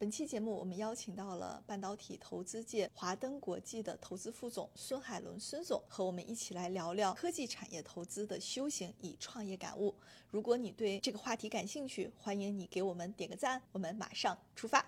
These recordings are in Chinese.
本期节目我们邀请到了半导体投资界华登国际的投资副总孙海伦孙总，和我们一起来聊聊科技产业投资的修行与创业感悟。如果你对这个话题感兴趣，欢迎你给我们点个赞。我们马上出发。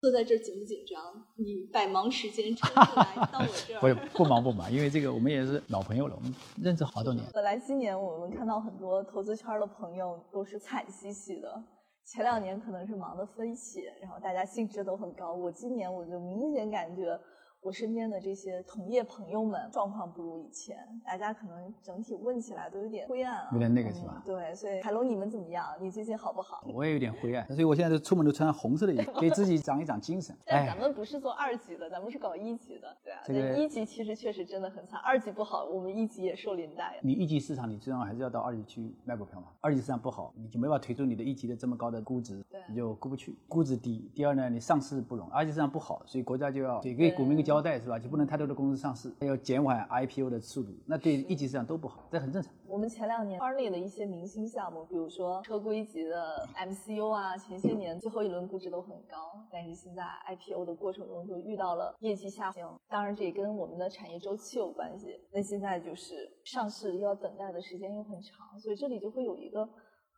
坐在这紧不紧张？你百忙时间抽出来 到我这儿？不不忙不忙，因为这个我们也是老朋友了，我们认识好多年。本来今年我们看到很多投资圈的朋友都是惨兮兮的。前两年可能是忙得飞起，然后大家兴致都很高。我今年我就明显感觉。我身边的这些同业朋友们状况不如以前，大家可能整体问起来都有点灰暗啊，有点那个是吧？对，所以海龙你们怎么样？你最近好不好？我也有点灰暗，所以我现在都出门都穿红色的衣服，给自己长一长精神。但咱们不是做二级的，咱们是搞一级的，对啊。这个一级其实确实真的很惨，二级不好，我们一级也受连带。你一级市场，你最终还是要到二级去卖股票嘛？二级市场不好，你就没法推出你的一级的这么高的估值，你就过不去，估值低。第二呢，你上市不容易，二级市场不好，所以国家就要给给股民一个交交代，是吧？就不能。太多的公司上市，要减缓 IPO 的速度，那对一级市场都不好，这很正常。我们前两年圈内的一些明星项目，比如说车规级的 MCU 啊，前些年最后一轮估值都很高，但是现在 IPO 的过程中就遇到了业绩下行，当然这也跟我们的产业周期有关系。那现在就是上市要等待的时间又很长，所以这里就会有一个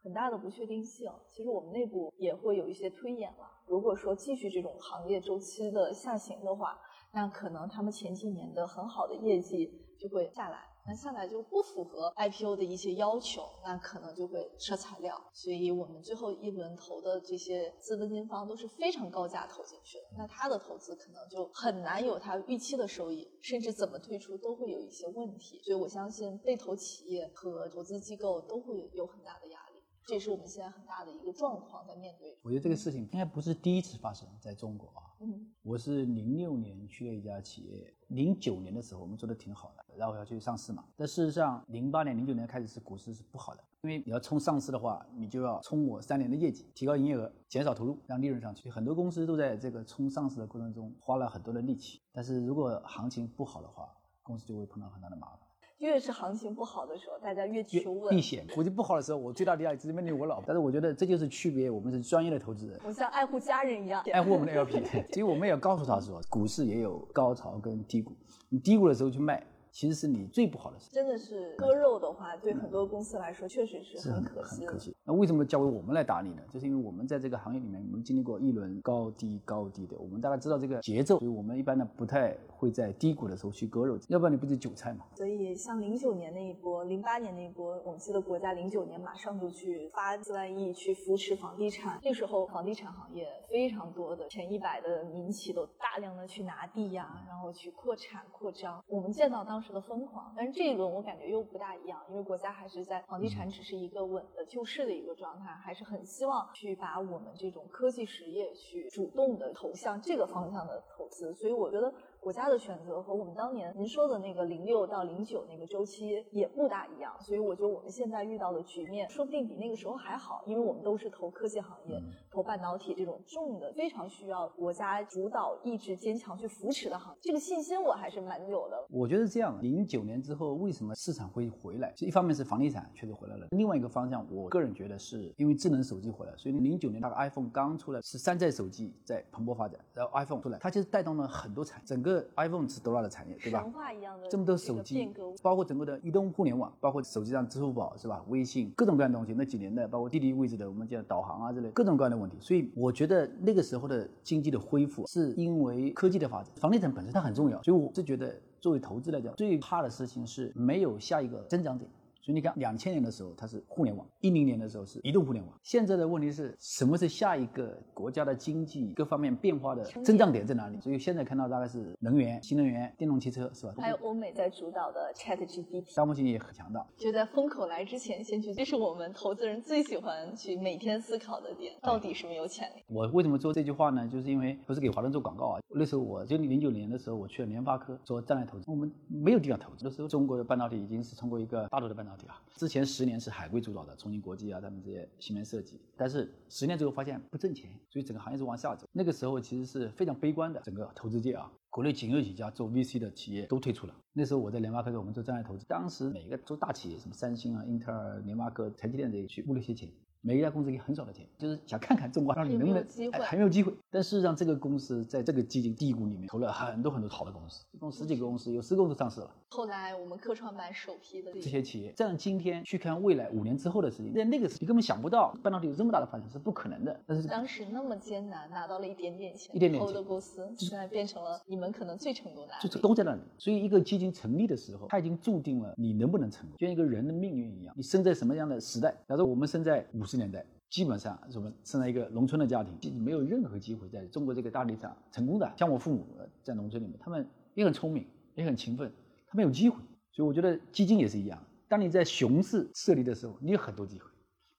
很大的不确定性。其实我们内部也会有一些推演了，如果说继续这种行业周期的下行的话。那可能他们前几年的很好的业绩就会下来，那下来就不符合 IPO 的一些要求，那可能就会撤材料。所以我们最后一轮投的这些资本金方都是非常高价投进去的，那他的投资可能就很难有他预期的收益，甚至怎么退出都会有一些问题。所以我相信被投企业和投资机构都会有很大的压力。这也是我们现在很大的一个状况在面对。我觉得这个事情应该不是第一次发生在中国啊。嗯，我是零六年去了一家企业，零九年的时候我们做的挺好的，然后要去上市嘛。但事实上，零八年、零九年开始是股市是不好的，因为你要冲上市的话，你就要冲我三年的业绩，提高营业额，减少投入，让利润上去。很多公司都在这个冲上市的过程中花了很多的力气，但是如果行情不好的话，公司就会碰到很大的麻烦。越是行情不好的时候，大家越求稳避险。股市不好的时候，我最大的压力直接面对我老婆。但是我觉得这就是区别，我们是专业的投资人，我像爱护家人一样爱护我们的 LP。其实我们也要告诉他说，股市也有高潮跟低谷，你低谷的时候去卖。其实是你最不好的事，真的是割肉的话，对很多公司来说确实是很可惜。很可惜。那为什么交给我们来打理呢？就是因为我们在这个行业里面，我们经历过一轮高低高低的，我们大概知道这个节奏，所以我们一般呢不太会在低谷的时候去割肉，要不然你不是韭菜嘛。所以像零九年那一波，零八年那一波，我们记得国家零九年马上就去发四万亿去扶持房地产，那时候房地产行业非常多的前一百的民企都大量的去拿地呀，然后去扩产扩张，我们见到当时的疯狂，但是。这一轮我感觉又不大一样，因为国家还是在房地产只是一个稳的救市的一个状态，还是很希望去把我们这种科技实业去主动的投向这个方向的投资，所以我觉得。国家的选择和我们当年您说的那个零六到零九那个周期也不大一样，所以我觉得我们现在遇到的局面说不定比那个时候还好，因为我们都是投科技行业、投半导体这种重的、非常需要国家主导意志坚强去扶持的行业，这个信心我还是蛮有的。我觉得这样，零九年之后为什么市场会回来？一方面是房地产确实回来了，另外一个方向，我个人觉得是因为智能手机回来，所以零九年那个 iPhone 刚出来是山寨手机在蓬勃发展，然后 iPhone 出来，它其实带动了很多产整个。iPhone 是多大的产业，对吧？神话一样的这么多手机，包括整个的移动互联网，包括手机上支付宝是吧？微信各种各样的东西，那几年的包括地理位置的，我们叫导航啊之类各种各样的问所以我觉得那个时候的经济的恢复，是因为科技的发展。房地产本身它很重要，所以我是觉得作为投资来讲，最怕的事情是没有下一个增长点。所以你看，两千年的时候它是互联网，一零年的时候是移动互联网。现在的问题是什么是下一个国家的经济各方面变化的增长点在哪里？所以现在看到大概是能源、新能源、电动汽车，是吧？还有欧美在主导的 ChatGPT，到目前也很强大。就在风口来之前先去，这是我们投资人最喜欢去每天思考的点，到底什么有潜力？我为什么做这句话呢？就是因为不是给华润做广告啊。那时候我就零九年的时候，我去了联发科做战略投资，我们没有地方投资的时候，中国的半导体已经是通过一个大陆的半导体啊。之前十年是海归主导的，重庆国际啊，他们这些芯片设计。但是十年之后发现不挣钱，所以整个行业是往下走。那个时候其实是非常悲观的，整个投资界啊，国内仅有几家做 VC 的企业都退出了。那时候我在联发科，我们做战略投资，当时每个做大企业，什么三星啊、英特尔、联发科、台积电这些去募了些钱。每一家公司给很少的钱，就是想看看中国，让你能不能还没有机会。但事实上，这个公司在这个基金低谷里面投了很多很多好的公司，一共十几个公司，有十个公司上市了。后来我们科创板首批的这些企业，这样今天去看未来五年之后的事情，在那个时你根本想不到半导体有这么大的发展是不可能的。但是当时那么艰难拿到了一点点钱，一点点投的公司，现在变成了你们可能最成功的，就都在那里。所以一个基金成立的时候，它已经注定了你能不能成功，就像一个人的命运一样，你生在什么样的时代。假如我们生在五十年代。基本上我们生在一个农村的家庭，没有任何机会在中国这个大地上成功的。像我父母在农村里面，他们也很聪明，也很勤奋，他们有机会。所以我觉得基金也是一样，当你在熊市设立的时候，你有很多机会；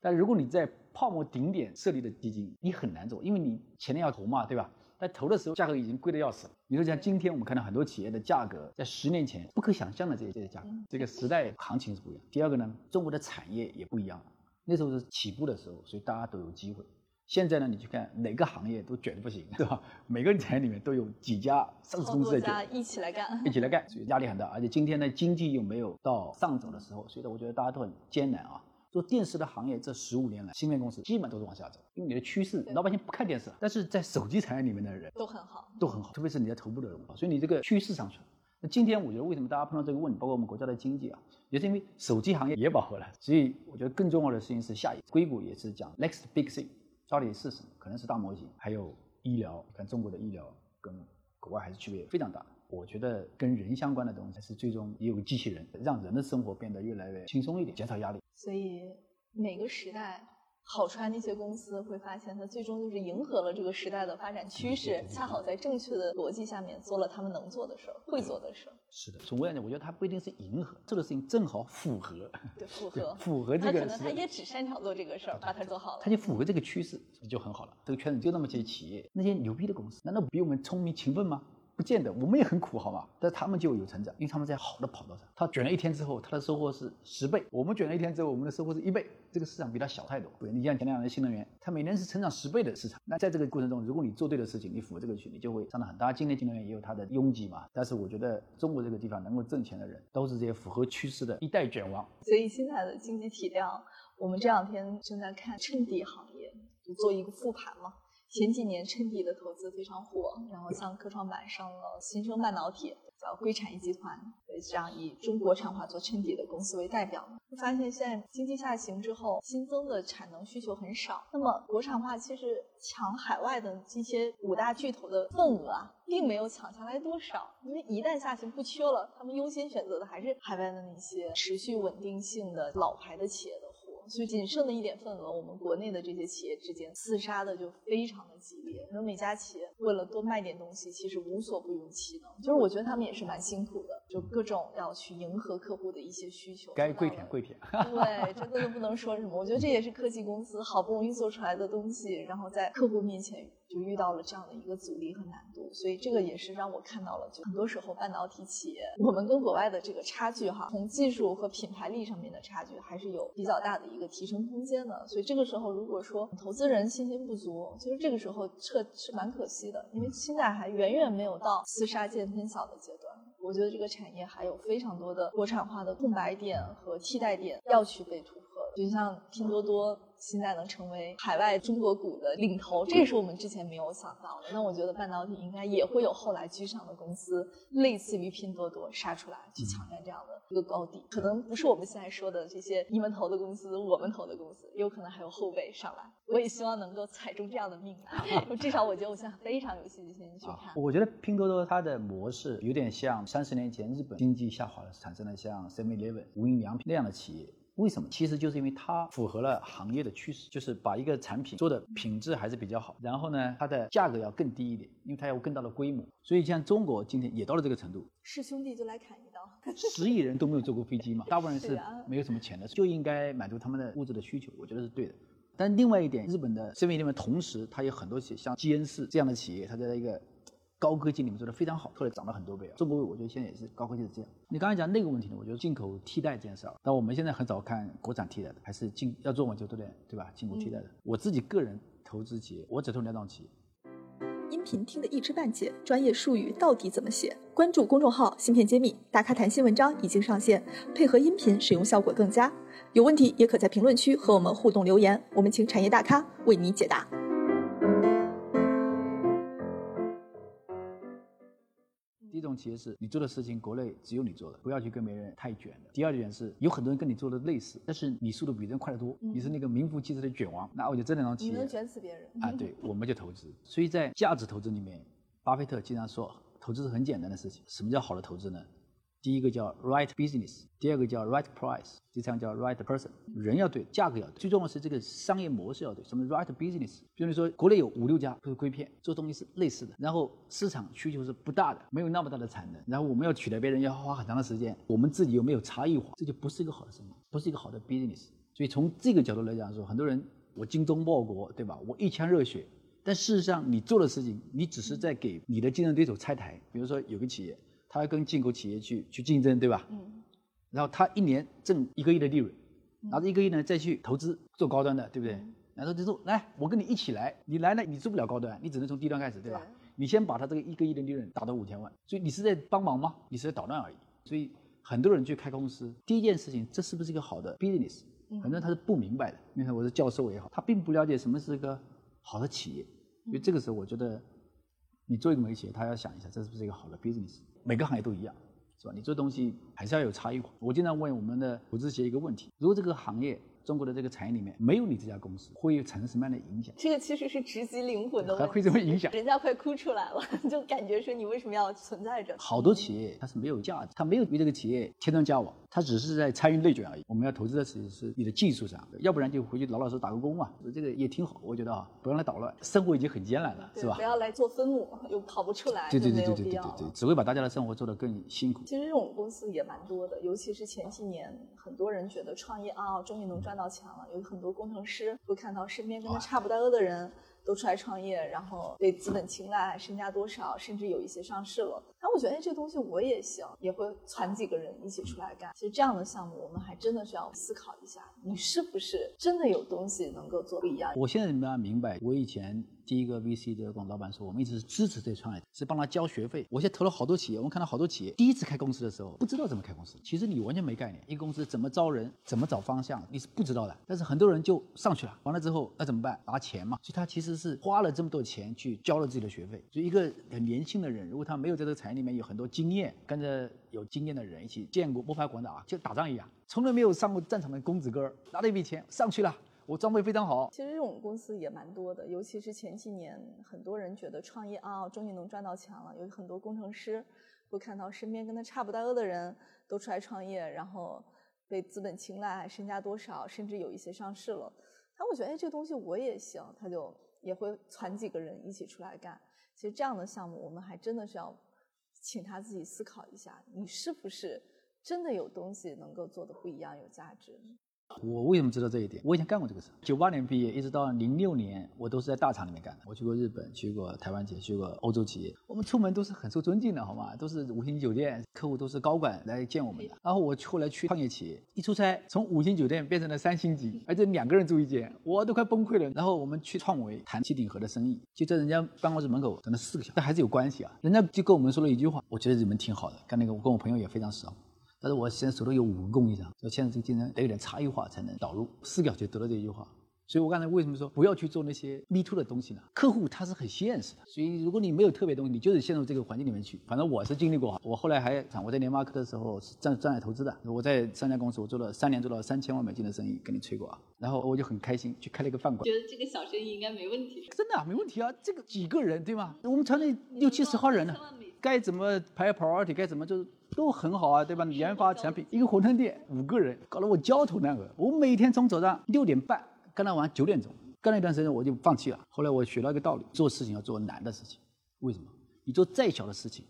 但如果你在泡沫顶点设立的基金，你很难做，因为你前面要投嘛，对吧？但投的时候价格已经贵得要死了。你说像今天我们看到很多企业的价格，在十年前不可想象的这些这些价格，这个时代行情是不一样。第二个呢，中国的产业也不一样了。那时候是起步的时候，所以大家都有机会。现在呢，你去看哪个行业都卷的不行，对吧？每个产业里面都有几家上市公司在卷，一起来干，一起来干，所以压力很大。而且今天呢，经济又没有到上走的时候，所以呢，我觉得大家都很艰难啊。做电视的行业这十五年来，芯片公司基本都是往下走，因为你的趋势，老百姓不看电视了。但是在手机产业里面的人都很好，都很好，特别是你在头部的人，所以你这个趋势上去了。那今天我觉得为什么大家碰到这个问题，包括我们国家的经济啊，也是因为手机行业也饱和了。所以我觉得更重要的事情是下一硅谷也是讲 next big thing，到底是什么？可能是大模型，还有医疗。你看中国的医疗跟国外还是区别非常大。我觉得跟人相关的东西是最终也有个机器人，让人的生活变得越来越轻松一点，减少压力。所以每个时代。好穿那些公司会发现，它最终就是迎合了这个时代的发展趋势，恰好在正确的逻辑下面做了他们能做的事儿、会做的事儿。是的，从我来讲，我觉得它不一定是迎合，做的事情正好符合。对，符 合，符合这个。他可能他也只擅长做这个事儿，把它做好了。他就符合这个趋势，就很好了。这个圈子就那么些企业，那些牛逼的公司，难道比我们聪明勤奋吗？不见得，我们也很苦，好吗？但他们就有成长，因为他们在好的跑道上。他卷了一天之后，他的收获是十倍；我们卷了一天之后，我们的收获是一倍。这个市场比他小太多。对，你像前两年新能源，它每年是成长十倍的市场。那在这个过程中，如果你做对的事情，你符合这个区，你就会上得很大。今天新能源也有它的拥挤嘛，但是我觉得中国这个地方能够挣钱的人，都是这些符合趋势的一代卷王。所以现在的经济体量，我们这两天正在看衬底行业，就做一个复盘嘛。前几年衬底的投资非常火，然后像科创板上了新生半导体，叫硅产业集团，这样以中国产化做衬底的公司为代表。发现现在经济下行之后，新增的产能需求很少，那么国产化其实抢海外的这些五大巨头的份额啊，并没有抢下来多少。因为一旦下行不缺了，他们优先选择的还是海外的那些持续稳定性的老牌的企业的。所以仅剩的一点份额，我们国内的这些企业之间厮杀的就非常的激烈。然后每家企业为了多卖点东西，其实无所不用其能。就是我觉得他们也是蛮辛苦的，就各种要去迎合客户的一些需求。该跪舔跪舔。对，真的都不能说什么。我觉得这也是科技公司好不容易做出来的东西，然后在客户面前。就遇到了这样的一个阻力和难度，所以这个也是让我看到了，就很多时候半导体企业，我们跟国外的这个差距哈，从技术和品牌力上面的差距还是有比较大的一个提升空间的。所以这个时候，如果说投资人信心不足，其实这个时候撤是蛮可惜的，因为现在还远远没有到厮杀见分晓的阶段。我觉得这个产业还有非常多的国产化的空白点和替代点要去被突破。就像拼多多。现在能成为海外中国股的领头，这也是我们之前没有想到的。那我觉得半导体应该也会有后来居上的公司，类似于拼多多杀出来去抢占这样的一个高地。可能不是我们现在说的这些你们投的公司，我们投的公司，有可能还有后辈上来。我也希望能够踩中这样的命，至少我觉得我现在非常有信心去看。我觉得拼多多它的模式有点像三十年前日本经济下滑了产生了像 Seven Eleven、无印良品那样的企业。为什么？其实就是因为它符合了行业的趋势，就是把一个产品做的品质还是比较好，然后呢，它的价格要更低一点，因为它有更大的规模。所以像中国今天也到了这个程度，是兄弟就来砍一刀，十亿人都没有坐过飞机嘛，大部分人是没有什么钱的，就应该满足他们的物质的需求，我觉得是对的。但另外一点，日本的 seven 里面同时它有很多企业，像基恩士这样的企业，它在一个。高科技里面做的非常好，后来涨了很多倍啊！中国我觉得现在也是高科技是这样。你刚才讲那个问题呢，我觉得进口替代这件事儿，但我们现在很少看国产替代的，还是进要做嘛就对不对？对吧？进口替代的。我自己个人投资企业，我只投两种企业。音频听得一知半解，专业术语到底怎么写？关注公众号“芯片揭秘”，大咖谈新文章已经上线，配合音频使用效果更佳。有问题也可在评论区和我们互动留言，我们请产业大咖为你解答。企业是你做的事情，国内只有你做的，不要去跟别人太卷的。第二点是有很多人跟你做的类似，但是你速度比人快得多，你是那个名副其实的卷王。那我就这两种企业，你能卷死别人啊？对，我们就投资。所以在价值投资里面，巴菲特经常说，投资是很简单的事情。什么叫好的投资呢？第一个叫 right business，第二个叫 right price，第三个叫 right person。人要对，价格要对，最重要是这个商业模式要对。什么 right business？比如说国内有五六家都是硅片，做东西是类似的，然后市场需求是不大的，没有那么大的产能，然后我们要取代别人要花很长的时间，我们自己又没有差异化，这就不是一个好的生意，不是一个好的 business。所以从这个角度来讲说，很多人我精忠报国，对吧？我一腔热血，但事实上你做的事情，你只是在给你的竞争对手拆台。比如说有个企业。他要跟进口企业去去竞争，对吧？嗯。然后他一年挣一个亿的利润，拿着一个亿呢再去投资做高端的，对不对？然后就说来，我跟你一起来，你来了你做不了高端，你只能从低端开始，对吧？你先把他这个一个亿的利润打到五千万，所以你是在帮忙吗？你是在捣乱而已。所以很多人去开公司，第一件事情，这是不是一个好的 business？很多人他是不明白的。你看我是教授也好，他并不了解什么是一个好的企业。因为这个时候，我觉得你做一个媒企业，他要想一下，这是不是一个好的 business？每个行业都一样，是吧？你做东西还是要有差异化。我经常问我们的投资企业一个问题：如果这个行业，中国的这个产业里面没有你这家公司，会产生什么样的影响？这个其实是直击灵魂的，还会怎么影响？人家快哭出来了，就感觉说你为什么要存在着？好多企业它是没有价值，它没有与这个企业添砖加瓦，它只是在参与内卷而已。我们要投资的其实是你的技术上，要不然就回去老老实实打个工嘛。这个也挺好，我觉得啊，不要来捣乱，生活已经很艰难了，是吧？不要来做分母，又跑不出来，对对对对对对对，只会把大家的生活做得更辛苦。其实这种公司也蛮多的，尤其是前几年，很多人觉得创业啊，终于能赚到钱了，有很。很多工程师会看到身边跟他差不多的人都出来创业，然后被资本青睐，身价多少，甚至有一些上市了。那我觉得哎这东西我也行，也会攒几个人一起出来干。其实这样的项目，我们还真的需要思考一下，你是不是真的有东西能够做不一样。我现在慢慢明白，我以前。第一个 VC 的跟老板说，我们一直是支持这些创业，是帮他交学费。我现在投了好多企业，我们看到好多企业第一次开公司的时候，不知道怎么开公司。其实你完全没概念，一个公司怎么招人，怎么找方向，你是不知道的。但是很多人就上去了，完了之后那怎么办？拿钱嘛。所以他其实是花了这么多钱去交了自己的学费。所以一个很年轻的人，如果他没有在这个产业里面有很多经验，跟着有经验的人一起见过摸爬滚打，就打仗一样，从来没有上过战场的公子哥，拿了一笔钱上去了。我装备非常好。其实这种公司也蛮多的，尤其是前几年，很多人觉得创业啊，终于能赚到钱了。有很多工程师会看到身边跟他差不多的人都出来创业，然后被资本青睐，身价多少，甚至有一些上市了。他会觉得，哎，这东西我也行，他就也会攒几个人一起出来干。其实这样的项目，我们还真的是要请他自己思考一下，你是不是真的有东西能够做的不一样，有价值。我为什么知道这一点？我以前干过这个事。九八年毕业，一直到零六年，我都是在大厂里面干的。我去过日本，去过台湾企业，去过欧洲企业。我们出门都是很受尊敬的，好吗？都是五星级酒店，客户都是高管来见我们的。然后我后来去创业企业，一出差，从五星酒店变成了三星级，而且两个人住一间，我都快崩溃了。然后我们去创维谈七顶盒的生意，就在人家办公室门口等了四个小时，但还是有关系啊。人家就跟我们说了一句话，我觉得你们挺好的。干那个我跟我朋友也非常熟。但是我现在手头有五个供应商，说现在这个竞争得有点差异化才能导入，四个小时得到这句话。所以我刚才为什么说不要去做那些 me too 的东西呢？客户他是很现实的，所以如果你没有特别东西，你就是陷入这个环境里面去。反正我是经历过，我后来还我在联发科的时候是战战略投资的，我在三家公司我做了三年，做了三千万美金的生意，跟你吹过啊。然后我就很开心去开了一个饭馆，觉得这个小生意应该没问题。真的没问题啊，这个几个人对吗？我们团队六七十号人呢，该怎么排 priority，该怎么就是。都很好啊，对吧？研发产品，一个馄饨店五个人，搞得我焦头烂额。我每天从早上六点半干到晚上九点钟，干了一段时间我就放弃了。后来我学到一个道理：做事情要做难的事情。为什么？你做再小的事情，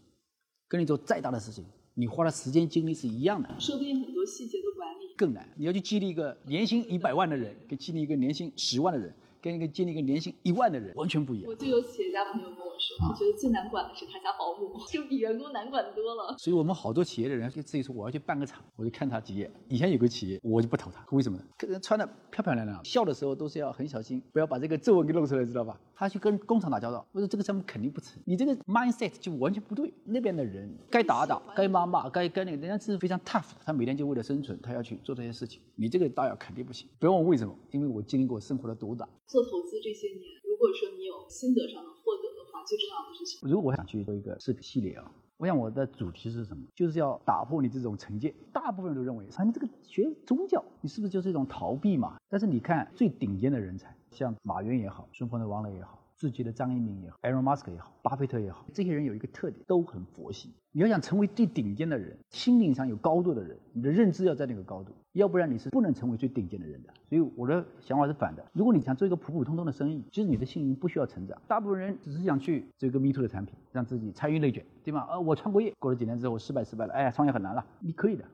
跟你做再大的事情，你花的时间精力是一样的。说不定很多细节的管理更难。你要去激励一个年薪一百万的人，跟激励一个年薪十万的人。跟一个建立一个年薪一万的人完全不一样。我就有企业家朋友跟我说，我觉得最难管的是他家保姆，就比员工难管多了。所以我们好多企业的人就自己说我要去办个厂，我就看他几页。以前有个企业，我就不投他，为什么呢？人穿的漂漂亮亮，笑的时候都是要很小心，不要把这个皱纹给露出来，知道吧？他去跟工厂打交道，我说这个项目肯定不成，你这个 mindset 就完全不对。那边的人该打打，该骂骂，该该那个，人家是非常 tough 的，他每天就为了生存，他要去做这些事情。你这个大要肯定不行。不要问为什么，因为我经历过生活的毒打。做投资这些年，如果说你有心得上的获得的话，最重要的事情。如果我想去做一个视频系列啊，我想我的主题是什么？就是要打破你这种成见。大部分人都认为，啊，你这个学宗教，你是不是就是一种逃避嘛？但是你看最顶尖的人才，像马云也好，顺丰的王磊也好。自己的张一鸣也好，Elon Musk 也好，巴菲特也好，这些人有一个特点，都很佛系。你要想成为最顶尖的人，心灵上有高度的人，你的认知要在那个高度，要不然你是不能成为最顶尖的人的。所以我的想法是反的。如果你想做一个普普通通的生意，其实你的心灵不需要成长。大部分人只是想去做一个 Me Too 的产品，让自己参与内卷，对吗？呃，我创过业，过了几年之后失败失败了，哎呀，创业很难了。你可以的，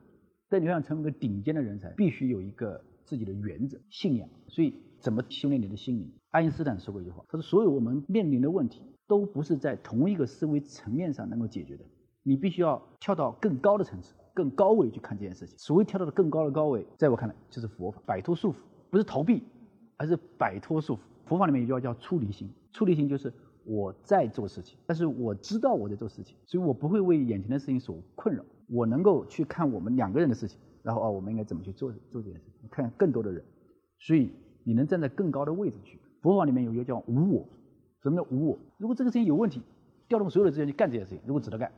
但你要想成为一个顶尖的人才，必须有一个自己的原则、信仰。所以。怎么修炼你的心灵？爱因斯坦说过一句话，他说：“所有我们面临的问题，都不是在同一个思维层面上能够解决的。你必须要跳到更高的层次、更高位去看这件事情。所谓跳到了更高的高位，在我看来就是佛法，摆脱束缚，不是逃避，而是摆脱束缚。佛法里面有句话叫出离心，出离心就是我在做事情，但是我知道我在做事情，所以我不会为眼前的事情所困扰。我能够去看我们两个人的事情，然后啊，我们应该怎么去做做这件事情，看更多的人，所以。”你能站在更高的位置去。佛法里面有一个叫无我，什么叫无我？如果这个事情有问题，调动所有的资源去干这件事情，如果值得干，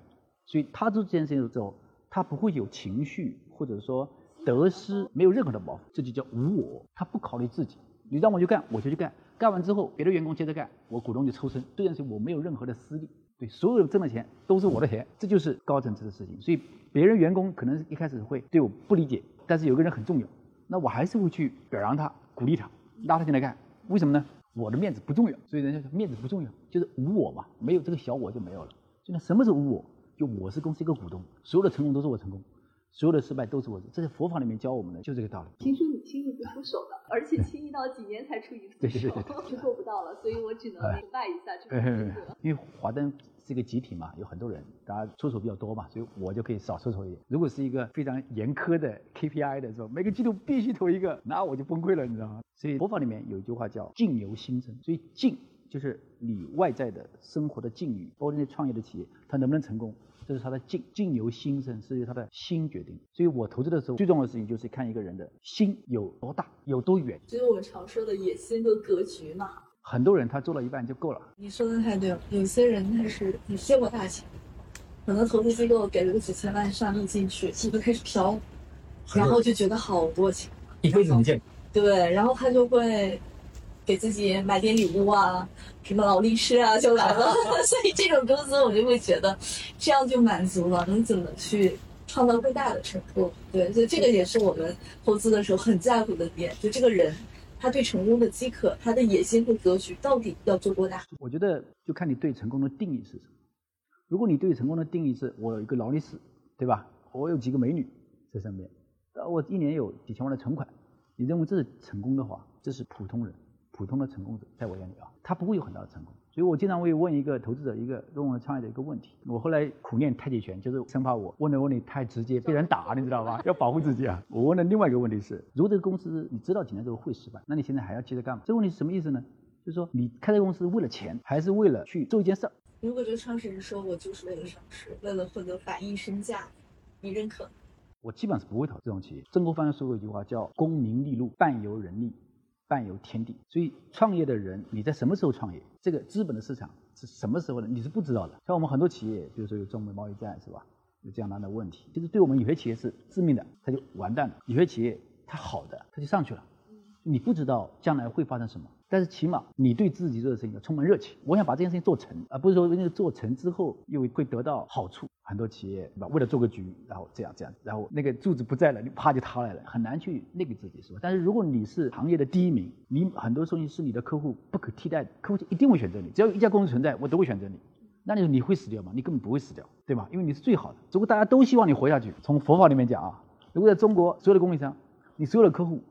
所以他做这件事情之后，他不会有情绪或者说得失，没有任何的包袱，这就叫无我。他不考虑自己，你让我去干，我就去干，干完之后别的员工接着干，我股东就抽身，这件事情我没有任何的私利，对，所有挣的钱都是我的钱，这就是高层次的事情。所以别人员工可能一开始会对我不理解，但是有个人很重要，那我还是会去表扬他，鼓励他。拉他进来干，为什么呢？我的面子不重要，所以人家说面子不重要，就是无我嘛，没有这个小我就没有了。现在什么是无我？就我是公司一个股东，所有的成功都是我成功，所有的失败都是我。这是佛法里面教我们的，就这个道理。听说你轻易不出手的，而且轻易到几年才出一次手，是做不到了，所以我只能明白一下这个。因为华灯。是一个集体嘛，有很多人，大家出手比较多嘛，所以我就可以少出手一点。如果是一个非常严苛的 KPI 的，时候？每个季度必须投一个，那我就崩溃了，你知道吗？所以佛法里面有一句话叫“境由心生”，所以境就是你外在的生活的境遇。包括那些创业的企业，它能不能成功，这是他的境。境由心生，是由他的心决定。所以我投资的时候，最重要的事情就是看一个人的心有多大，有多远。所以我们常说的野心和格局嘛。很多人他做了一半就够了。你说的太对了，有些人他是你借过大钱，可能投资机构给了个几千万上亿进去，他就开始飘，然后就觉得好多钱，一辈子没见。对，然后他就会给自己买点礼物啊，什么劳力士啊就来了。所以这种公司我就会觉得，这样就满足了。你怎么去创造更大的成功？对，所以这个也是我们投资的时候很在乎的点，就这个人。他对成功的饥渴，他的野心和格局到底要做多大？我觉得就看你对成功的定义是什么。如果你对成功的定义是我有一个劳力士，对吧？我有几个美女在身边，我一年有几千万的存款，你认为这是成功的话，这是普通人，普通的成功者，在我眼里啊，他不会有很大的成功。所以我经常会问一个投资者一个跟我创业的一个问题。我后来苦练太极拳，就是生怕我问的问题太直接被人打，你知道吧？要保护自己啊。我问的另外一个问题是：如果这个公司你知道几年之后会失败，那你现在还要接着干吗？这个问题是什么意思呢？就是说你开这个公司为了钱，还是为了去做一件事儿？如果这个创始人说我就是为了上市，为了获得百亿身价，你认可？我基本上是不会投这种企业。曾国藩说过一句话，叫“功名利禄半由人力”。伴有天地，所以创业的人，你在什么时候创业？这个资本的市场是什么时候呢？你是不知道的。像我们很多企业，比如说有中美贸易战，是吧？有这样那样的问题，其实对我们有些企业是致命的，它就完蛋了。有些企业它好的，它就上去了。你不知道将来会发生什么，但是起码你对自己做的事情要充满热情。我想把这件事情做成，而不是说那个做成之后又会得到好处。很多企业对吧？为了做个局，然后这样这样，然后那个柱子不在了，你啪就塌来了，很难去那个自己是吧？但是如果你是行业的第一名，你很多东西是你的客户不可替代的，客户就一定会选择你。只要有一家公司存在，我都会选择你。那你你会死掉吗？你根本不会死掉，对吧？因为你是最好的。如果大家都希望你活下去，从佛法里面讲啊，如果在中国所有的供应商，你所有的客户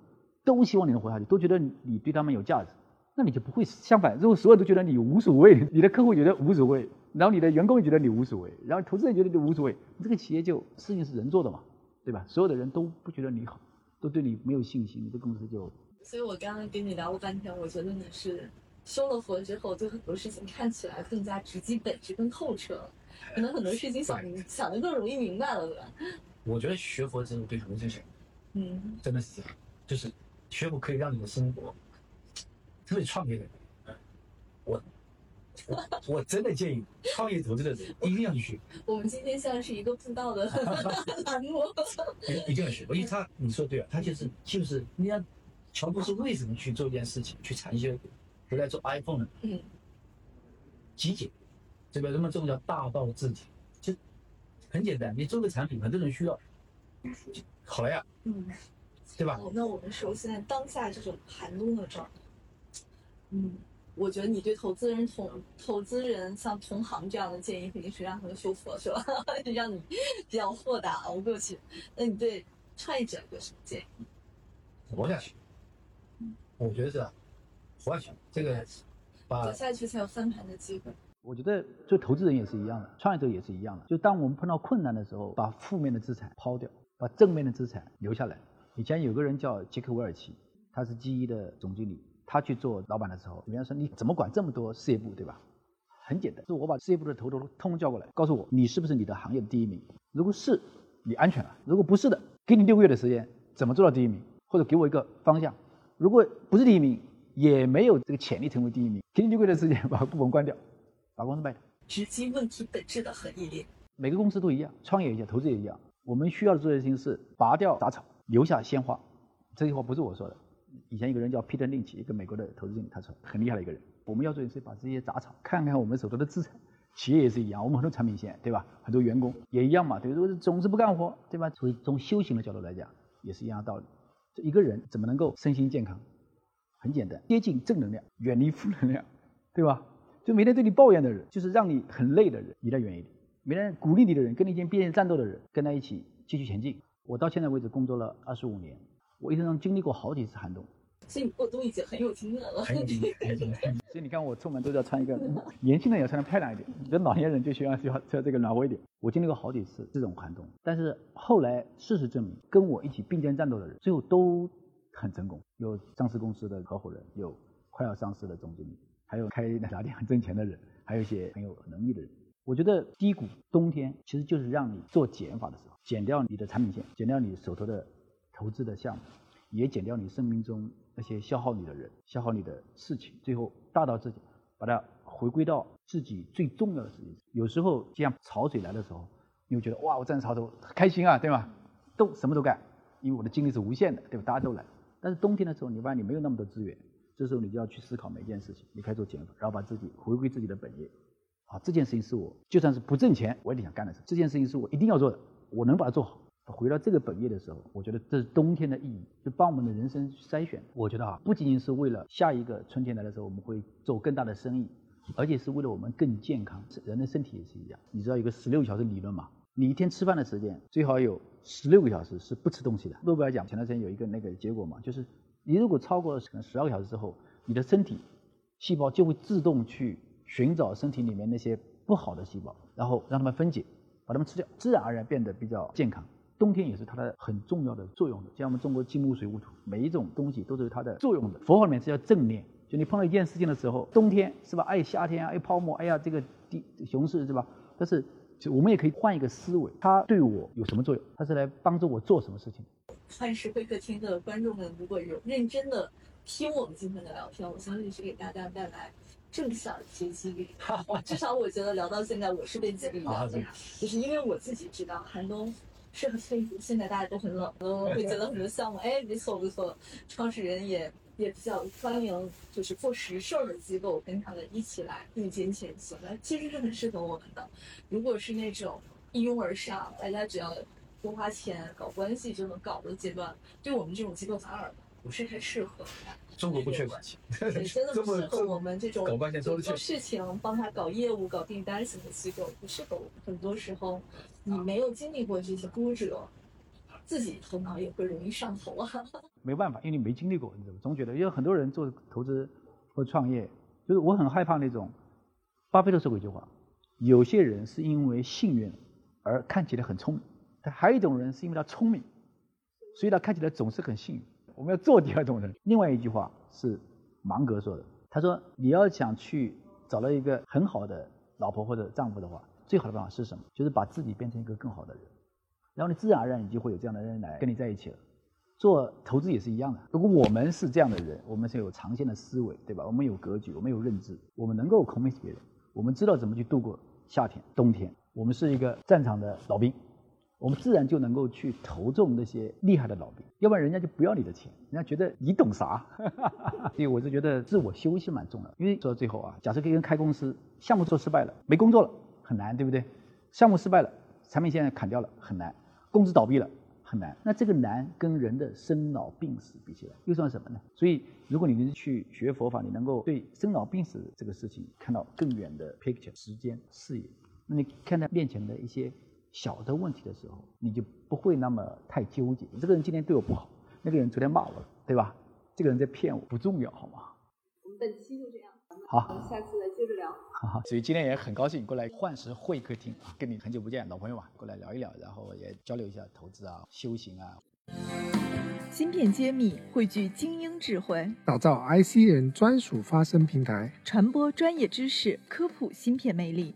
都希望你能活下去，都觉得你对他们有价值，那你就不会。相反，如果所有人都觉得你无所谓，你的客户觉得无所谓，然后你的员工也觉得你无所谓，然后投资人觉得你无所谓，你这个企业就事情是人做的嘛，对吧？所有的人都不觉得你好，都对你没有信心，你的公司就……所以我刚刚跟你聊了半天，我觉得你是。修了佛之后，对很多事情看起来更加直击本质、更透彻，可能很多事情想想的更容易明白了，对吧？我觉得学佛真的对很多事情，嗯，真的是这样，就是学佛可以让你的生活，特别创业的人，我我我真的建议创业投资的人一定要去学。我们今天像是一个布道的 栏目，一定要学。因为他你说对了，他就是就是你看乔布斯为什么去做一件事情，去禅修。回来做 iPhone 呢，嗯，极简，这个人们这种叫大道至简，就很简单。你做个产品，很多人需要，好了呀，嗯，对吧？那我们说现在当下这种寒冬的状态，嗯，我觉得你对投资人同投资人像同行这样的建议，肯定是让他们修佛，是吧？让你比较豁达熬过去。那你对创业者有什么建议？活下去，我觉得是。活下去，这个走下去才有翻盘的机会。我觉得做投资人也是一样的，创业者也是一样的。就当我们碰到困难的时候，把负面的资产抛掉，把正面的资产留下来。以前有个人叫杰克韦尔奇，他是 GE 的总经理，他去做老板的时候，别人说你怎么管这么多事业部，对吧？很简单，是我把事业部的头头通通叫过来，告诉我你是不是你的行业的第一名？如果是，你安全了；如果不是的，给你六个月的时间，怎么做到第一名？或者给我一个方向。如果不是第一名，也没有这个潜力成为第一名，给你六个月的时间把部门关掉，把公司卖掉，直击问题本质的很毅力。每个公司都一样，创业也一样，投资也一样。我们需要做的事情是拔掉杂草，留下鲜花。这句话不是我说的，以前一个人叫 Peter Lynch，一个美国的投资经理，他说很厉害的一个人。我们要做的是把这些杂草看看我们手头的资产，企业也是一样，我们很多产品线，对吧？很多员工也一样嘛，对，如果是总是不干活，对吧？所以从修行的角度来讲，也是一样的道理。这一个人怎么能够身心健康？很简单，接近正能量，远离负能量，对吧？就每天对你抱怨的人，就是让你很累的人，离他远一点；每天鼓励你的人，跟你一起并肩战斗的人，跟他一起继续前进。我到现在为止工作了二十五年，我一生中经历过好几次寒冬，所以你过冬已经很有经验了。很有经验，很有经验。所以你看，我出门都要穿一个，年轻人要穿的漂亮一点，这老年人就需要需要要这个暖和一点。我经历过好几次这种寒冬，但是后来事实证明，跟我一起并肩战斗的人，最后都。很成功，有上市公司的合伙人，有快要上市的总经理，还有开奶茶店很挣钱的人，还有一些很有能力的人。我觉得低谷冬天其实就是让你做减法的时候，减掉你的产品线，减掉你手头的投资的项目，也减掉你生命中那些消耗你的人、消耗你的事情，最后大到自己，把它回归到自己最重要的事情。有时候就像潮水来的时候，你会觉得哇，我站在潮头开心啊，对吧？都什么都干，因为我的精力是无限的，对吧？大家都来。但是冬天的时候，你发现你没有那么多资源，这时候你就要去思考每一件事情，你开始做减法，然后把自己回归自己的本业。啊，这件事情是我就算是不挣钱，我也得想干的事。这件事情是我一定要做的，我能把它做好。回到这个本业的时候，我觉得这是冬天的意义，就帮我们的人生筛选。我觉得啊，不仅仅是为了下一个春天来的时候我们会做更大的生意，而且是为了我们更健康。人的身体也是一样，你知道有个十六小时理论吗？你一天吃饭的时间最好有十六个小时是不吃东西的。诺贝尔奖前段时间有一个那个结果嘛，就是你如果超过了可能十二个小时之后，你的身体细胞就会自动去寻找身体里面那些不好的细胞，然后让它们分解，把它们吃掉，自然而然变得比较健康。冬天也是它的很重要的作用的，像我们中国金木水火土，每一种东西都是有它的作用的。佛法里面是叫正念，就你碰到一件事情的时候，冬天是吧？哎，夏天啊，哎，泡沫，哎呀，这个地熊市是吧？但是。就我们也可以换一个思维，它对我有什么作用？它是来帮助我做什么事情？幻视会客厅的观众们，如果有认真的听我们今天的聊天，我相信是给大家带来正向一些激励。至少我觉得聊到现在，我是被激励的，就是因为我自己知道寒冬是很幸福，现在大家都很冷，会觉得很多项目，哎，没错没错，创始人也。也比较欢迎，就是做实事儿的机构跟他们一起来并肩前行，那其实是很适合我们的。如果是那种一拥而上，大家只要多花钱搞关系就能搞的阶段，对我们这种机构反而不是太适合。中国不缺关系，真的不适合我们这种做事情、帮他搞业务、搞订单型的机构，不适合。很多时候，你没有经历过这些波折，自己头脑也会容易上头啊。没办法，因为你没经历过，你怎么？总觉得，因为很多人做投资或创业，就是我很害怕那种。巴菲特说过一句话：有些人是因为幸运而看起来很聪明，但还有一种人是因为他聪明，所以他看起来总是很幸运。我们要做第二种人。另外一句话是芒格说的，他说：“你要想去找到一个很好的老婆或者丈夫的话，最好的办法是什么？就是把自己变成一个更好的人，然后你自然而然你就会有这样的人来跟你在一起了。做投资也是一样的。如果我们是这样的人，我们是有长线的思维，对吧？我们有格局，我们有认知，我们能够 convince 别人，我们知道怎么去度过夏天、冬天。我们是一个战场的老兵。”我们自然就能够去投中那些厉害的老兵，要不然人家就不要你的钱，人家觉得你懂啥。所以我就觉得自我修息蛮重要的，因为说到最后啊，假设一个人开公司，项目做失败了，没工作了，很难，对不对？项目失败了，产品线砍掉了，很难，公司倒闭了，很难。那这个难跟人的生老病死比起来，又算什么呢？所以如果你能去学佛法，你能够对生老病死这个事情看到更远的 picture，时间、视野，那你看待面前的一些。小的问题的时候，你就不会那么太纠结。这个人今天对我不好，那个人昨天骂我了，对吧？这个人在骗我，不重要，好吗？我们本期就这样，好，我们下次再接着聊。好 好，所以今天也很高兴过来幻石会客厅啊，跟你很久不见，老朋友啊，过来聊一聊，然后也交流一下投资啊、修行啊。芯片揭秘汇聚精英智慧，打造 IC 人专属发声平台，传播专业知识，科普芯片魅力。